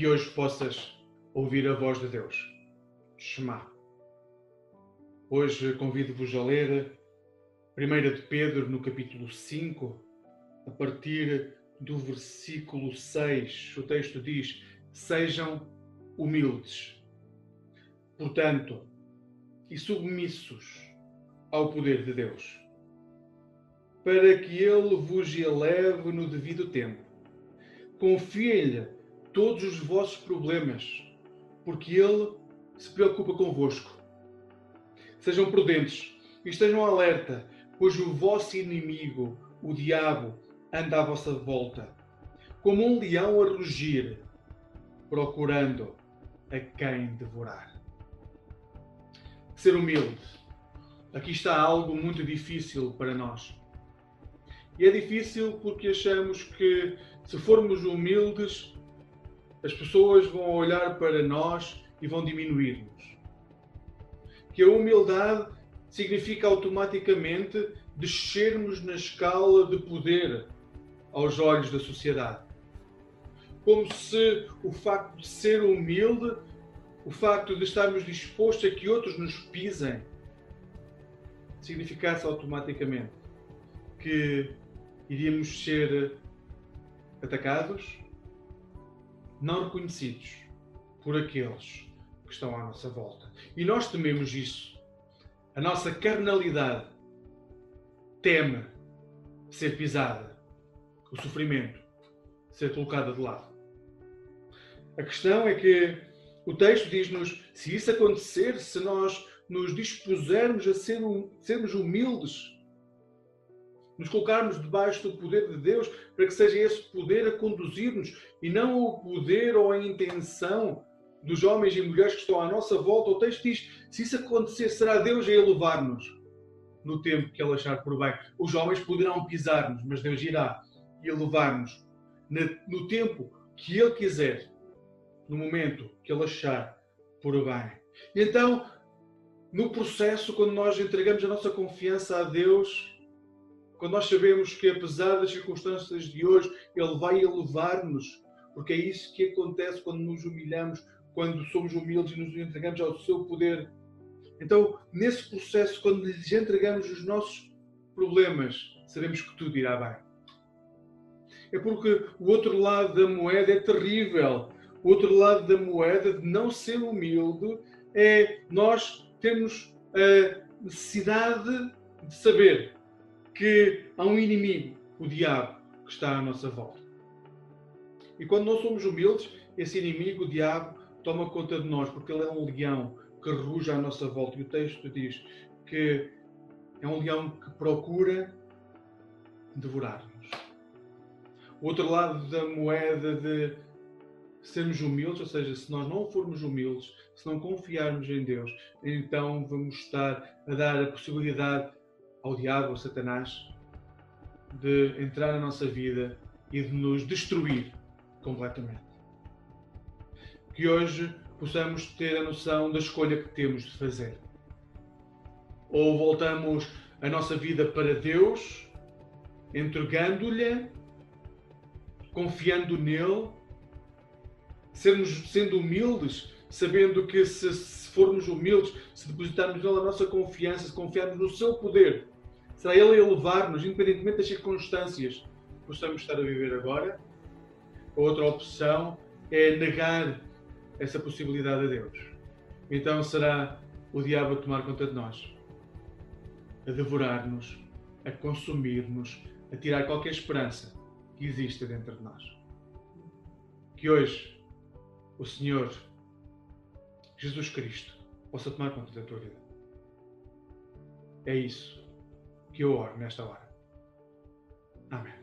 que hoje possas ouvir a voz de Deus. Shema. Hoje convido-vos a ler 1 de Pedro, no capítulo 5, a partir do versículo 6. O texto diz: Sejam humildes, portanto, e submissos ao poder de Deus, para que Ele vos eleve no devido tempo. Confiem-lhe todos os vossos problemas, porque Ele se preocupa convosco. Sejam prudentes e estejam alerta, pois o vosso inimigo, o diabo, anda à vossa volta, como um leão a rugir, procurando a quem devorar. Ser humilde. Aqui está algo muito difícil para nós. E é difícil porque achamos que se formos humildes, as pessoas vão olhar para nós e vão diminuir-nos. Que a humildade significa automaticamente descermos na escala de poder aos olhos da sociedade. Como se o facto de ser humilde, o facto de estarmos dispostos a que outros nos pisem, significasse automaticamente que iríamos ser atacados, não reconhecidos por aqueles que estão à nossa volta. E nós tememos isso. A nossa carnalidade teme ser pisada, o sofrimento ser colocada de lado. A questão é que o texto diz-nos: se isso acontecer, se nós nos dispusermos a ser, sermos humildes, nos colocarmos debaixo do poder de Deus, para que seja esse poder a conduzir-nos e não o poder ou a intenção dos homens e mulheres que estão à nossa volta. O texto diz: se isso acontecer, será Deus a elevar-nos no tempo que Ele achar por bem. Os homens poderão pisar-nos, mas Deus irá elevar-nos no tempo que Ele quiser, no momento que Ele achar por bem. E então, no processo, quando nós entregamos a nossa confiança a Deus, quando nós sabemos que apesar das circunstâncias de hoje, Ele vai elevar-nos, porque é isso que acontece quando nos humilhamos, quando somos humildes e nos entregamos ao seu poder. Então, nesse processo, quando lhes entregamos os nossos problemas, sabemos que tudo irá bem. É porque o outro lado da moeda é terrível. O outro lado da moeda de não ser humilde é nós termos a necessidade de saber que há um inimigo, o diabo, que está à nossa volta. E quando não somos humildes, esse inimigo, o diabo, toma conta de nós, porque ele é um leão que ruge à nossa volta. E o texto diz que é um leão que procura devorar-nos. O outro lado da moeda de sermos humildes, ou seja, se nós não formos humildes, se não confiarmos em Deus, então vamos estar a dar a possibilidade ao diabo, ao Satanás, de entrar na nossa vida e de nos destruir completamente que hoje possamos ter a noção da escolha que temos de fazer. Ou voltamos a nossa vida para Deus, entregando-lhe, confiando nele, sermos, sendo humildes, sabendo que se, se formos humildes, se depositarmos nele a nossa confiança, se confiarmos no seu poder, será ele a elevar-nos, independentemente das circunstâncias que possamos estar a viver agora. A outra opção é negar essa possibilidade a Deus. Então será o diabo a tomar conta de nós, a devorar-nos, a consumir-nos, a tirar qualquer esperança que exista dentro de nós. Que hoje o Senhor Jesus Cristo possa tomar conta da tua vida. É isso que eu oro nesta hora. Amém.